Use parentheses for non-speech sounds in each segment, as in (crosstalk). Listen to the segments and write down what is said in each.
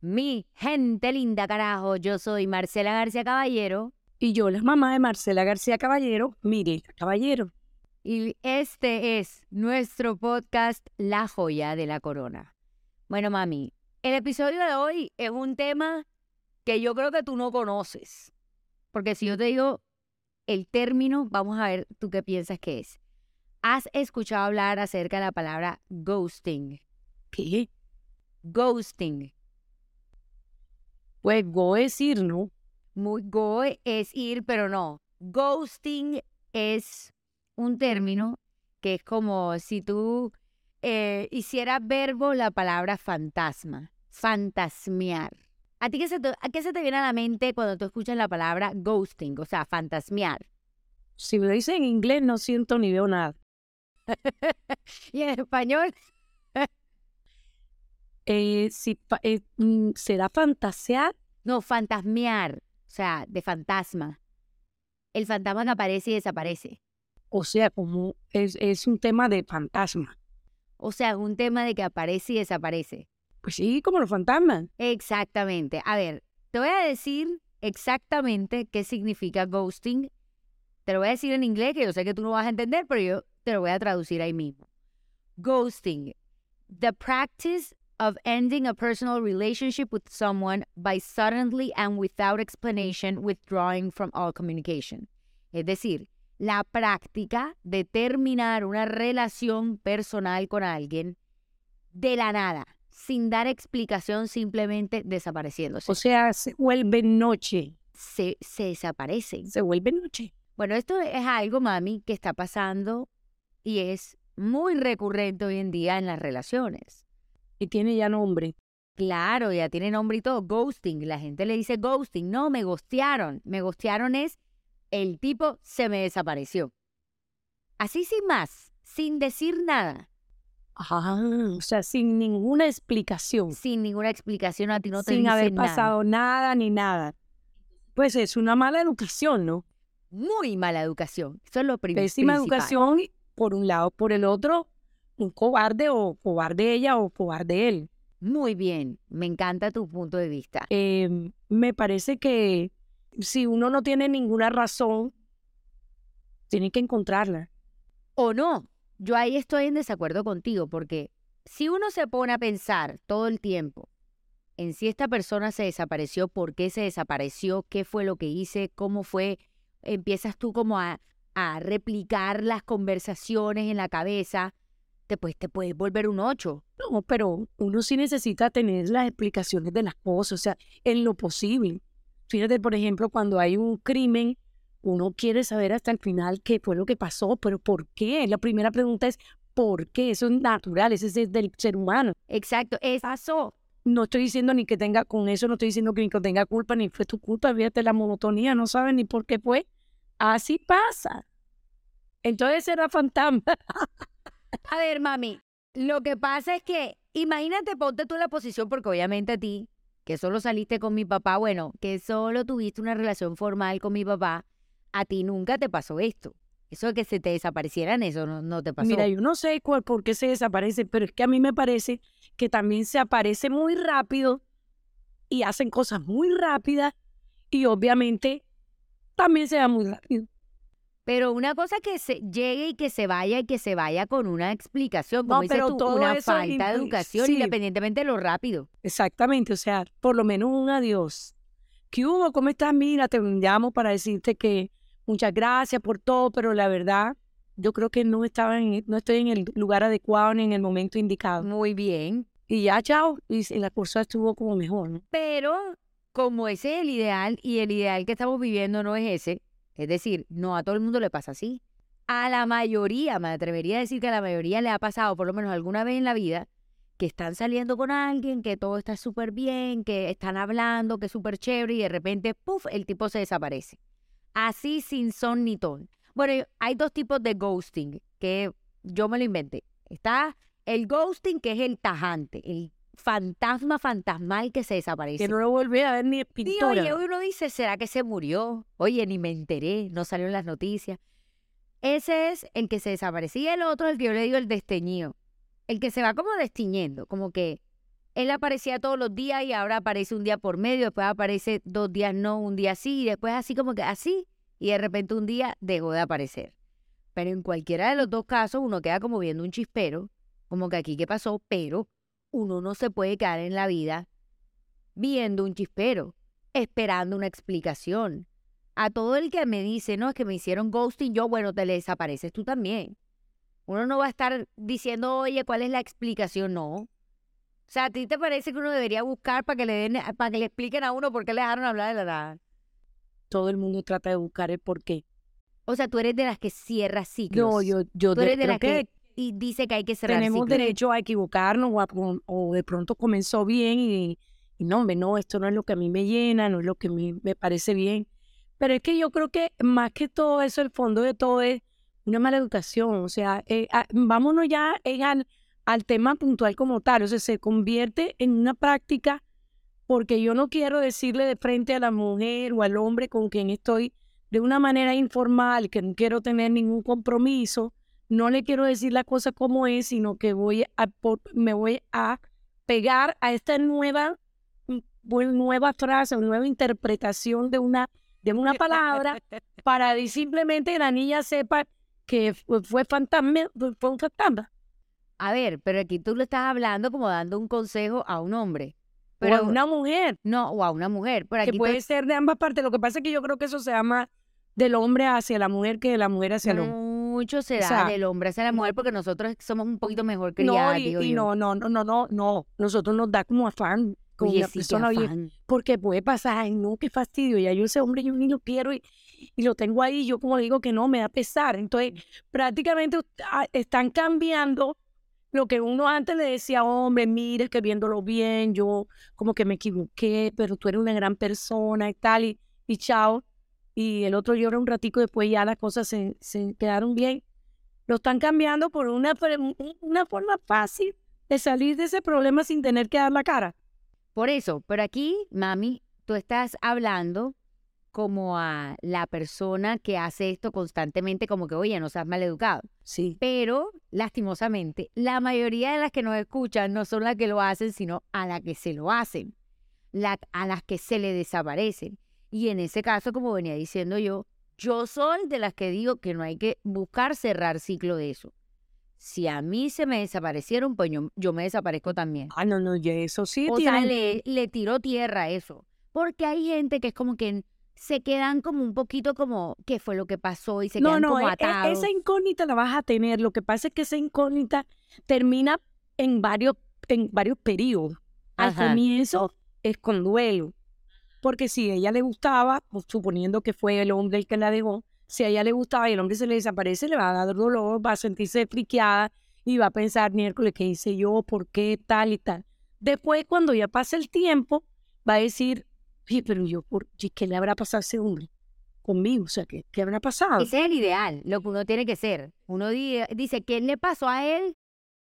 Mi gente linda, carajo, yo soy Marcela García Caballero. Y yo, la mamá de Marcela García Caballero, Mire Caballero. Y este es nuestro podcast La joya de la corona. Bueno, mami, el episodio de hoy es un tema que yo creo que tú no conoces. Porque si yo te digo el término, vamos a ver tú qué piensas que es. ¿Has escuchado hablar acerca de la palabra ghosting? ¿Qué? Ghosting. Pues go es ir, ¿no? Muy go es ir, pero no. Ghosting es un término que es como si tú eh, hicieras verbo la palabra fantasma, fantasmear. ¿A ti qué se, te, a qué se te viene a la mente cuando tú escuchas la palabra ghosting, o sea, fantasmear? Si me lo dice en inglés no siento ni veo nada. (laughs) ¿Y en español? Eh, si, eh, mm, ¿Será fantasear? No, fantasmear, o sea, de fantasma. El fantasma que aparece y desaparece. O sea, como es, es un tema de fantasma. O sea, es un tema de que aparece y desaparece. Pues sí, como los fantasmas. Exactamente. A ver, te voy a decir exactamente qué significa ghosting. Te lo voy a decir en inglés, que yo sé que tú no vas a entender, pero yo te lo voy a traducir ahí mismo. Ghosting, the practice of ending a personal relationship with someone by suddenly and without explanation withdrawing from all communication. Es decir, la práctica de terminar una relación personal con alguien de la nada, sin dar explicación, simplemente desapareciéndose. O sea, se vuelve noche. Se, se. Se vuelve noche. Bueno, esto es algo, mami, que está pasando y es muy recurrente hoy en día en las relaciones. Y tiene ya nombre. Claro, ya tiene nombre y todo. Ghosting. La gente le dice ghosting. No, me gostearon. Me gostearon es el tipo se me desapareció. Así sin más, sin decir nada. Ah, o sea, sin ninguna explicación. Sin ninguna explicación a ti no te sin haber pasado nada ni nada. Pues es una mala educación, ¿no? Muy mala educación. Eso es lo prim- Pésima principal. educación por un lado, por el otro, un cobarde o cobarde ella o cobarde él. Muy bien. Me encanta tu punto de vista. Eh, me parece que si uno no tiene ninguna razón, tiene que encontrarla. O no. Yo ahí estoy en desacuerdo contigo porque si uno se pone a pensar todo el tiempo en si esta persona se desapareció, por qué se desapareció, qué fue lo que hice, cómo fue, empiezas tú como a, a replicar las conversaciones en la cabeza, después te puedes volver un ocho. No, pero uno sí necesita tener las explicaciones de las cosas, o sea, en lo posible. Fíjate, por ejemplo, cuando hay un crimen, uno quiere saber hasta el final qué fue lo que pasó, pero ¿por qué? La primera pregunta es ¿por qué? Eso es natural, ese es del ser humano. Exacto, es Pasó. No estoy diciendo ni que tenga, con eso no estoy diciendo que ni que tenga culpa, ni fue tu culpa, fíjate la monotonía, no sabes ni por qué fue. Así pasa. Entonces era fantasma. (laughs) (laughs) A ver, mami, lo que pasa es que, imagínate, ponte tú en la posición, porque obviamente a ti, que solo saliste con mi papá, bueno, que solo tuviste una relación formal con mi papá, a ti nunca te pasó esto. Eso de que se te desaparecieran, eso no, te pasó. Mira, yo no sé cuál, por qué se desaparece, pero es que a mí me parece que también se aparece muy rápido y hacen cosas muy rápidas y obviamente también se va muy rápido. Pero una cosa que se llegue y que se vaya y que se vaya con una explicación, como No, dices pero tú, todo una eso falta de educación, sí. independientemente de lo rápido. Exactamente, o sea, por lo menos un adiós. ¿Qué hubo? ¿Cómo estás? Mira, te llamo para decirte que muchas gracias por todo, pero la verdad, yo creo que no estaba en, no estoy en el lugar adecuado ni en el momento indicado. Muy bien. Y ya, chao, y la cosa estuvo como mejor, ¿no? Pero como ese es el ideal y el ideal que estamos viviendo no es ese, es decir, no a todo el mundo le pasa así. A la mayoría, me atrevería a decir que a la mayoría le ha pasado por lo menos alguna vez en la vida que están saliendo con alguien, que todo está súper bien, que están hablando, que es súper chévere y de repente, puff, el tipo se desaparece. Así sin son ni ton. Bueno, hay dos tipos de ghosting que yo me lo inventé. Está el ghosting, que es el tajante, el fantasma fantasmal que se desaparece. Que no lo volví a ver ni pintura. oye, uno dice, ¿será que se murió? Oye, ni me enteré, no salió en las noticias. Ese es el que se desaparecía, el otro, el que yo le digo el desteñido. El que se va como destiñendo, como que él aparecía todos los días y ahora aparece un día por medio, después aparece dos días no, un día sí, y después así como que así, y de repente un día dejó de aparecer. Pero en cualquiera de los dos casos uno queda como viendo un chispero, como que aquí qué pasó, pero uno no se puede quedar en la vida viendo un chispero, esperando una explicación. A todo el que me dice, no, es que me hicieron ghosting, yo, bueno, te le desapareces tú también. Uno no va a estar diciendo, oye, ¿cuál es la explicación? No. O sea, ¿a ti te parece que uno debería buscar para que le den, para que le expliquen a uno por qué le dejaron hablar de la nada? Todo el mundo trata de buscar el por qué. O sea, tú eres de las que cierra ciclos. No, yo, yo Tú eres de las que, y dice que hay que cerrar tenemos ciclos. derecho a equivocarnos o, a- o- de pronto comenzó bien y, y no, hombre, no, esto no es lo que a mí me llena, no es lo que a mí me parece bien. Pero es que yo creo que más que todo eso, el fondo de todo es una mala educación. O sea, eh, ah, vámonos ya eh, al, al tema puntual como tal. O sea, se convierte en una práctica porque yo no quiero decirle de frente a la mujer o al hombre con quien estoy de una manera informal, que no quiero tener ningún compromiso, no le quiero decir la cosa como es, sino que voy a, por- me voy a pegar a esta nueva, mm, nueva frase o nueva interpretación de una, de una palabra (laughs) para que simplemente la niña sepa que fue, fantasma, fue un fantasma. A ver, pero aquí tú le estás hablando como dando un consejo a un hombre. Pero Pero a una mujer, no, o a una mujer. Pero que tú- puede ser de ambas partes. Lo que pasa es que yo creo que eso se llama del hombre hacia la mujer que de la mujer hacia el hombre. Mucho se O da sea, del hombre hacia la mujer porque nosotros somos un poquito mejor No, criadas, y, y no, no, no, no, no, no. Nosotros nos da como afán con Oye, una sí, persona afán. Porque puede pasar, ay, no, qué fastidio. Ya yo ese hombre, yo ni lo quiero y, y lo tengo ahí. Yo como digo que no, me da pesar. Entonces, prácticamente ah, están cambiando lo que uno antes le decía, hombre, mire, que viéndolo bien, yo como que me equivoqué, pero tú eres una gran persona y tal, y, y chao. Y el otro llora un ratico, después ya las cosas se, se quedaron bien. Lo están cambiando por una, una forma fácil de salir de ese problema sin tener que dar la cara. Por eso, pero aquí, mami, tú estás hablando como a la persona que hace esto constantemente, como que, oye, no seas maleducado. Sí. Pero, lastimosamente, la mayoría de las que nos escuchan no son las que lo hacen, sino a las que se lo hacen, la- a las que se le desaparecen. Y en ese caso, como venía diciendo yo, yo soy de las que digo que no hay que buscar cerrar ciclo de eso. Si a mí se me desaparecieron, pues yo, yo me desaparezco también. Ah, no, no, ya eso sí O sea, le, le tiró tierra a eso. Porque hay gente que es como que se quedan como un poquito como, ¿qué fue lo que pasó? Y se No, quedan no, como e- e- atados. esa incógnita la vas a tener. Lo que pasa es que esa incógnita termina en varios, en varios periodos. Al comienzo es con duelo. Porque si a ella le gustaba, pues, suponiendo que fue el hombre el que la dejó, si a ella le gustaba y el hombre se le desaparece, le va a dar dolor, va a sentirse friqueada y va a pensar, miércoles, ¿qué hice yo? ¿Por qué? Tal y tal. Después, cuando ya pasa el tiempo, va a decir, oye, pero yo, ¿por qué ¿qué le habrá pasado a ese hombre conmigo? O sea, ¿qué, qué habrá pasado? Ese es el ideal, lo que uno tiene que ser. Uno di- dice, ¿qué le pasó a él?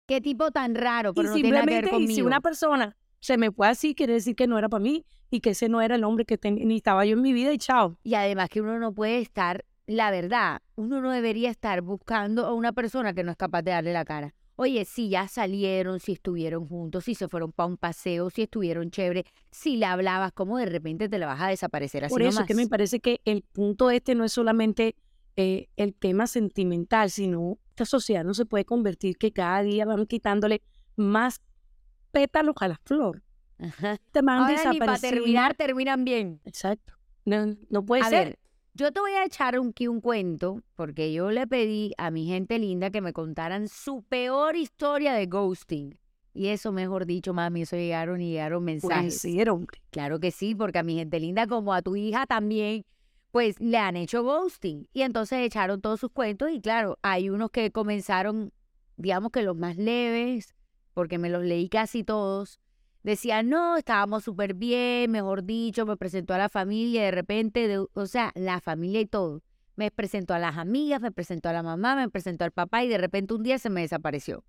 ¿Qué tipo tan raro? Pero y no tiene nada que ver simplemente, y si una persona se me fue así, quiere decir que no era para mí y que ese no era el hombre que necesitaba yo en mi vida y chao. Y además que uno no puede estar, la verdad, uno no debería estar buscando a una persona que no es capaz de darle la cara. Oye, si ya salieron, si estuvieron juntos, si se fueron para un paseo, si estuvieron chévere, si le hablabas, ¿cómo de repente te la vas a desaparecer así Por eso es nomás? que me parece que el punto este no es solamente eh, el tema sentimental, sino esta sociedad no se puede convertir que cada día van quitándole más pétalos a la flor. Ajá. Te van Ahora ni para terminar terminan bien. Exacto. No, no puede A ser. ver, yo te voy a echar un, aquí un cuento porque yo le pedí a mi gente linda que me contaran su peor historia de ghosting. Y eso, mejor dicho, mami, eso llegaron y llegaron mensajes. Claro que sí, porque a mi gente linda, como a tu hija también, pues le han hecho ghosting. Y entonces echaron todos sus cuentos y claro, hay unos que comenzaron, digamos que los más leves, porque me los leí casi todos. Decían, no, estábamos súper bien, mejor dicho, me presentó a la familia, de repente, de- o sea, la familia y todo. Me presentó a las amigas, me presentó a la mamá, me presentó al papá y de repente un día se me desapareció.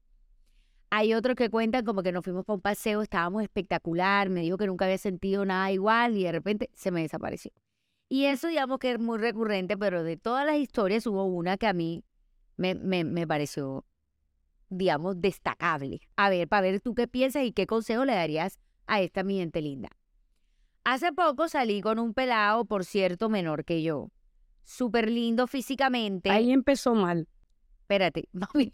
Hay otros que cuentan como que nos fuimos para un paseo, estábamos espectacular, me dijo que nunca había sentido nada igual y de repente se me desapareció. Y eso digamos que es muy recurrente, pero de todas las historias hubo una que a mí me, me, me pareció digamos, destacable. A ver, para ver tú qué piensas y qué consejo le darías a esta mi gente linda. Hace poco salí con un pelado, por cierto, menor que yo. Súper lindo físicamente. Ahí empezó mal. Espérate, (laughs) mami.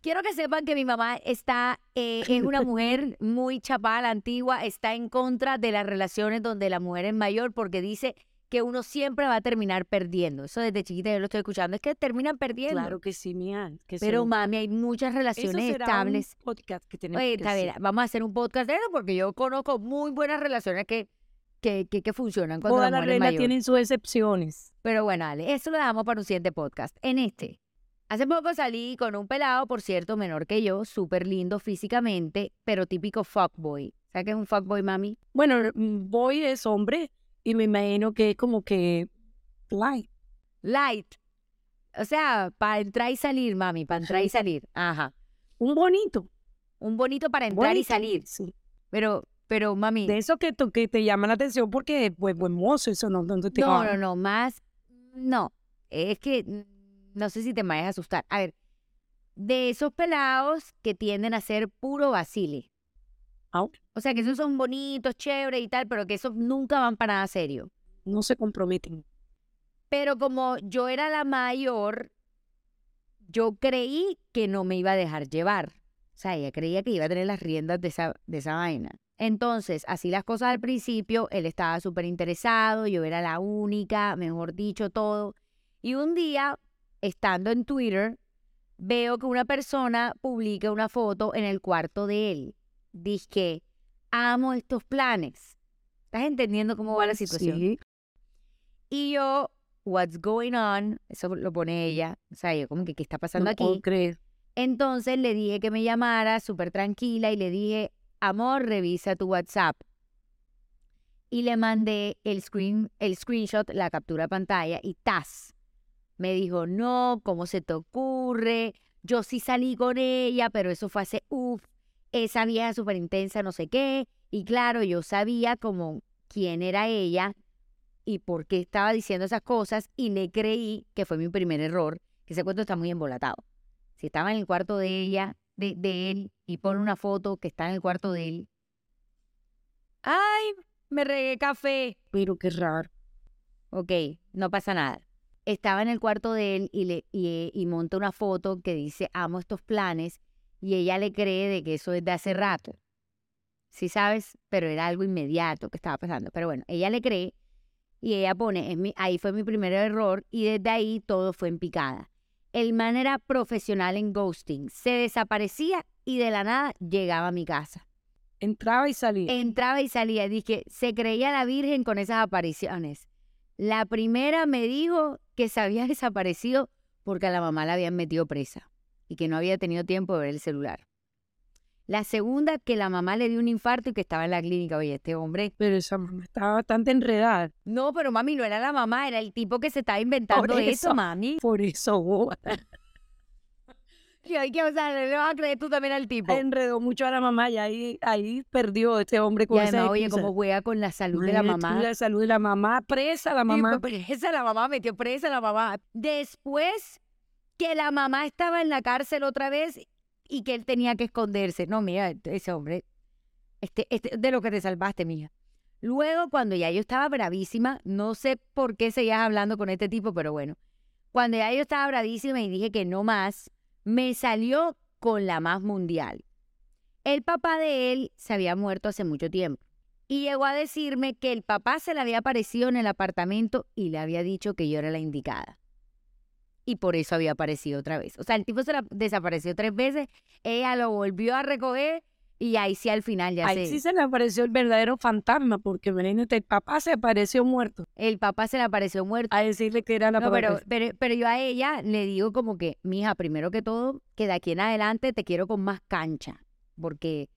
Quiero que sepan que mi mamá está, eh, es una (laughs) mujer muy chapada, antigua, está en contra de las relaciones donde la mujer es mayor porque dice que uno siempre va a terminar perdiendo. Eso desde chiquita yo lo estoy escuchando, es que terminan perdiendo. Claro que sí, mía. Que Pero sí. mami, hay muchas Eso relaciones será estables. un podcast que tenemos Oye, que hacer. vamos a hacer un podcast de eso porque yo conozco muy buenas relaciones que, que, que, que funcionan cuando Todas la las reglas tienen sus excepciones. Pero bueno, Ale, eso lo dejamos para un siguiente podcast. En este, hace poco salí con un pelado, por cierto, menor que yo, súper lindo físicamente, pero típico fuckboy. ¿Sabes qué es un fuckboy, mami? Bueno, mm, Boy es hombre y me imagino que es como que light. Light. O sea, para entrar y salir, mami, para entrar y salir. Ajá. Un bonito. Un bonito para entrar y salir. Sí. Pero, pero, mami. De eso que, te llama la atención porque pues buen mozo, eso no, no te No, no, no, más. No. Es que mm, no sé si te vayas a asustar. A ver, de esos pelados que tienden a ser puro vacile. O sea, que esos son bonitos, chéveres y tal, pero que esos nunca van para nada serio. no se comprometen. Pero como yo era la mayor, yo creí que no me iba a dejar llevar. O sea, ella creía que iba a tener las riendas de esa, de esa vaina. Entonces, así las cosas al principio, él estaba súper interesado, yo era la única, mejor dicho, todo. Y un día, estando en Twitter, veo que una persona publica una foto en el cuarto de él. Dice amo estos planes. ¿Estás entendiendo cómo va la situación? Sí. Y yo, what's going on? Eso lo pone ella. O sea, yo como que, ¿qué está pasando no puedo aquí? creer. Entonces le dije que me llamara súper tranquila y le dije, amor, revisa tu WhatsApp. Y le mandé el, screen, el screenshot, la captura de pantalla y ¡tas! Me dijo, no, ¿cómo se te ocurre? Yo sí salí con ella, pero eso fue hace, uff, esa vieja súper intensa, no sé qué. Y claro, yo sabía como quién era ella y por qué estaba diciendo esas cosas y le creí que fue mi primer error, que ese cuento está muy embolatado. Si estaba en el cuarto de ella, de, de él, y pone una foto que está en el cuarto de él. ¡Ay! Me regué café. Pero qué raro. Ok, no pasa nada. Estaba en el cuarto de él y, le, y, y monta una foto que dice amo estos planes y ella le cree de que eso es de hace rato. Sí sabes, pero era algo inmediato que estaba pasando. Pero bueno, ella le cree y ella pone, es mi, ahí fue mi primer error y desde ahí todo fue en picada. El man era profesional en ghosting, se desaparecía y de la nada llegaba a mi casa. Entraba y salía. Entraba y salía, dije, se creía la virgen con esas apariciones. La primera me dijo que se había (laughs) desaparecido porque a la mamá la habían metido presa y que no había tenido tiempo de ver el celular. La segunda, que la mamá le dio un infarto y que estaba en la clínica. Oye, este hombre. Pero esa mamá estaba bastante enredada. No, pero mami, no era la mamá, era el tipo que se estaba inventando eso, eso. mami. Por eso boba. (laughs) Y hay que, o sea, le vas a creer tú también al tipo. enredó mucho a la mamá y ahí, ahí perdió este hombre con Y además, oye, cómo juega con la salud de la mamá. La salud de la mamá, presa la mamá. pues, presa la mamá, metió presa la mamá. Después que la mamá estaba en la cárcel otra vez y que él tenía que esconderse. No, mira, ese hombre, este, este, de lo que te salvaste, mija. Luego, cuando ya yo estaba bravísima, no sé por qué seguías hablando con este tipo, pero bueno, cuando ya yo estaba bravísima y dije que no más, me salió con la más mundial. El papá de él se había muerto hace mucho tiempo y llegó a decirme que el papá se le había aparecido en el apartamento y le había dicho que yo era la indicada. Y por eso había aparecido otra vez. O sea, el tipo se la desapareció tres veces, ella lo volvió a recoger y ahí sí al final ya Ahí se... sí se le apareció el verdadero fantasma, porque imagínate, el papá se apareció muerto El papá se le apareció muerto. a decirle que era la No, pero, pero, pero yo a ella le digo como que, mija, primero que todo, que de aquí en adelante te quiero con más cancha, porque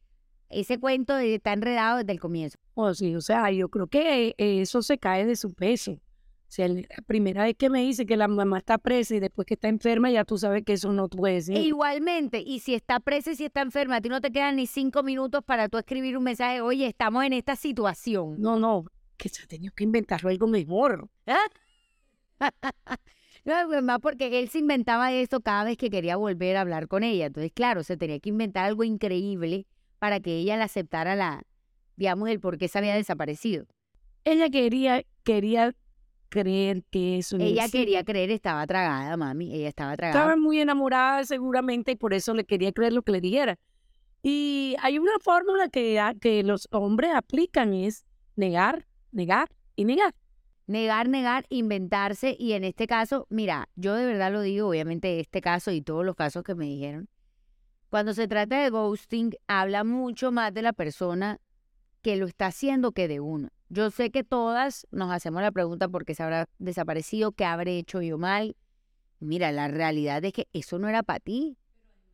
ese cuento está enredado desde el comienzo. Oh, sí, o sea, yo creo que eh, eso se cae de su peso. O sea, la primera vez que me dice que la mamá está presa y después que está enferma, ya tú sabes que eso no puede ser. igualmente, y si está presa y si está enferma, a ti no te quedan ni cinco minutos para tú escribir un mensaje, oye, estamos en esta situación. No, no, que se ha tenido que inventar algo mejor. (laughs) No, pues, más porque él se inventaba esto cada vez que quería volver a hablar con ella. Entonces, claro, se tenía que inventar algo increíble para que ella le aceptara la, digamos, el por qué se había desaparecido. Ella quería, quería creer que eso no Ella existía. quería creer, estaba tragada, mami. Ella estaba tragada. Estaba muy enamorada seguramente y por eso le quería creer lo que le dijera. Y hay una fórmula que, que los hombres aplican es negar, negar y negar. Negar, negar, inventarse. Y en este caso, mira, yo de verdad lo digo, obviamente este caso y todos los casos que me dijeron. Cuando se trata de ghosting, habla mucho más de la persona que lo está haciendo que de uno. Yo sé que todas nos hacemos la pregunta por qué se habrá desaparecido, qué habré hecho yo mal. Mira, la realidad es que eso no era para ti.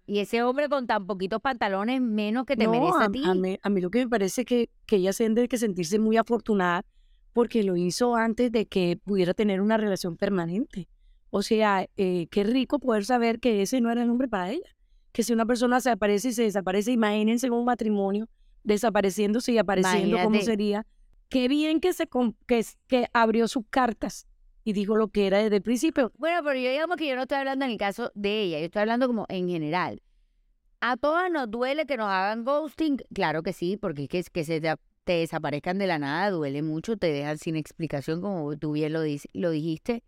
Y ese hombre con tan poquitos pantalones, menos que te No, merece a, a, ti. a mí, a mí lo que me parece es que, que ella se tiene que sentirse muy afortunada porque lo hizo antes de que pudiera tener una relación permanente. O sea, eh, qué rico poder saber que ese no era el hombre para ella. Que si una persona se aparece y se desaparece, imagínense en un matrimonio desapareciéndose y apareciendo, ¿cómo Imagínate. sería? Qué bien que, se, que, que abrió sus cartas y dijo lo que era desde el principio. Bueno, pero yo digamos que yo no estoy hablando en el caso de ella, yo estoy hablando como en general. A todas nos duele que nos hagan ghosting, claro que sí, porque es que, se te, desaparezcan de la nada duele mucho, te dejan sin explicación, como tú bien lo, lo dijiste.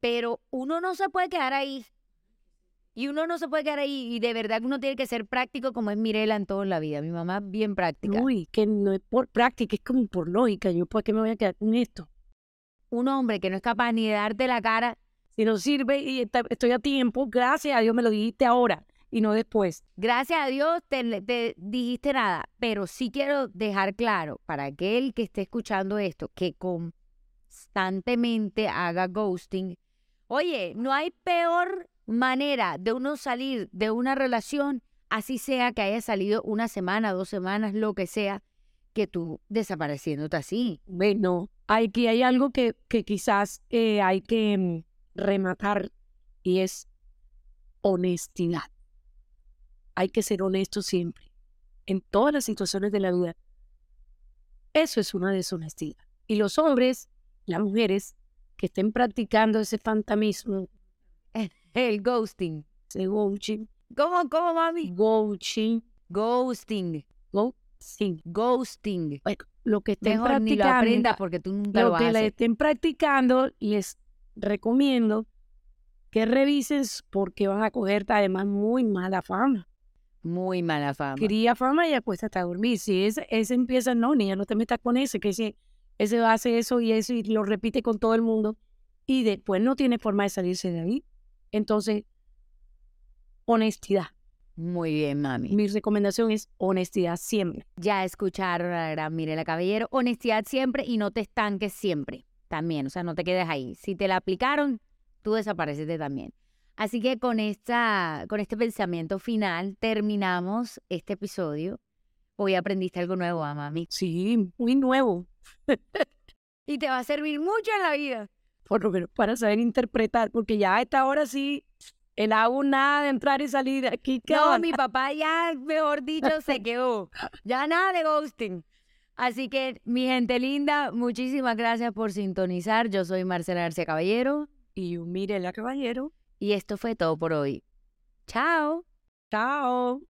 Pero uno no se puede quedar ahí. Y uno no se puede quedar ahí. Y de verdad uno tiene que ser práctico como es Mirela en todo en la vida. Mi mamá bien práctica. Uy, que no es por práctica, es como por lógica. Yo, ¿por qué me voy a quedar con esto? Un hombre que no es capaz ni de darte la cara Si no sirve y está- estoy a tiempo, gracias a Dios me lo dijiste ahora y no después. Gracias a Dios te, te dijiste nada, pero sí quiero dejar claro para aquel que esté escuchando esto que constantemente haga ghosting. Oye, no hay peor manera de uno salir de una relación, así sea que haya salido una semana, dos semanas, lo que sea, que tú desapareciéndote así. Bueno, aquí hay algo que, que quizás eh, hay que mm, rematar y es honestidad. Hay que ser honesto siempre, en todas las situaciones de la vida. Eso es una deshonestidad. Y los hombres, las mujeres que estén practicando ese fantasmismo, (laughs) El ghosting. ese ghosting, ¿Cómo, cómo, mami? ghosting, Ghosting. ghosting, Ghosting. bueno, lo que estén Mejor ni lo practicando, porque tú nunca lo, que a hacer. estén practicando, les recomiendo que revisen porque van a coger además muy mala fama. Muy mala fama. Cría fama y acuesta hasta dormir. Si ese, ese empieza, no, niña, no te metas con ese, que ese, ese hace eso y eso y lo repite con todo el mundo y después no tiene forma de salirse de ahí. Entonces, honestidad. Muy bien, mami. Mi recomendación es honestidad siempre. Ya escucharon a la Caballero. Honestidad siempre y no te estanques siempre. También, o sea, no te quedes ahí. Si te la aplicaron, tú desapareciste también. Así que con, esta, con este pensamiento final terminamos este episodio. Hoy aprendiste algo nuevo, ah, mami. Sí, muy nuevo. (laughs) Y te va a servir mucho en la vida. Por lo menos para saber interpretar, porque ya a esta hora sí, el hago nada de entrar y salir de aquí. ¿qué No, onda? mi papá ya, mejor dicho, se (laughs) quedó. Ya nada de ghosting. Así que, mi gente linda, muchísimas gracias por sintonizar. Yo soy Marcela García Caballero Y Mirela Caballero. y esto fue todo por hoy. Chao. Chao.